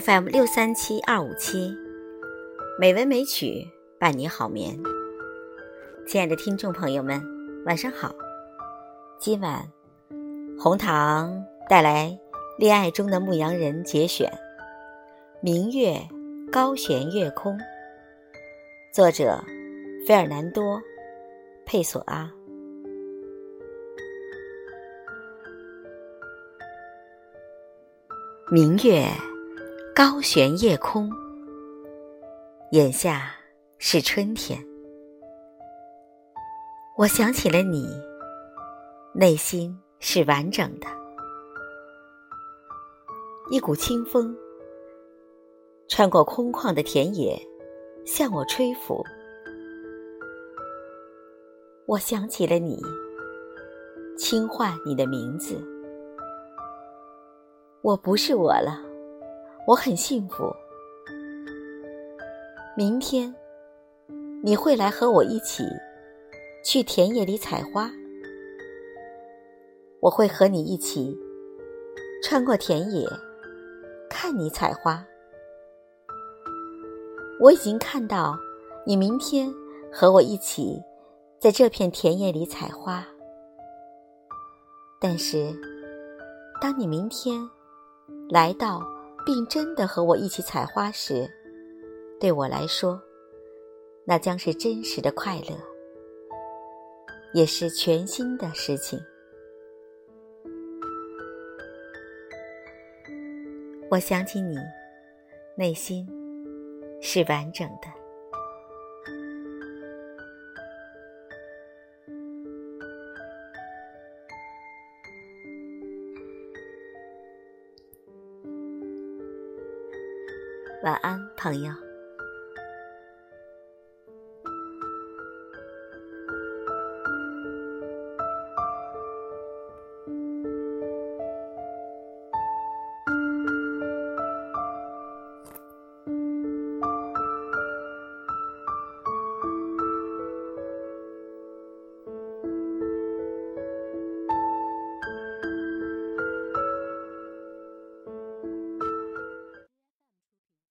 FM 六三七二五七，美文美曲伴你好眠。亲爱的听众朋友们，晚上好。今晚红糖带来《恋爱中的牧羊人》节选，《明月高悬月空》，作者费尔南多·佩索阿。明月。高悬夜空，眼下是春天。我想起了你，内心是完整的。一股清风穿过空旷的田野，向我吹拂。我想起了你，轻唤你的名字。我不是我了。我很幸福。明天你会来和我一起去田野里采花，我会和你一起穿过田野看你采花。我已经看到你明天和我一起在这片田野里采花，但是当你明天来到。并真的和我一起采花时，对我来说，那将是真实的快乐，也是全新的事情。我想起你，内心是完整的。晚安，朋友。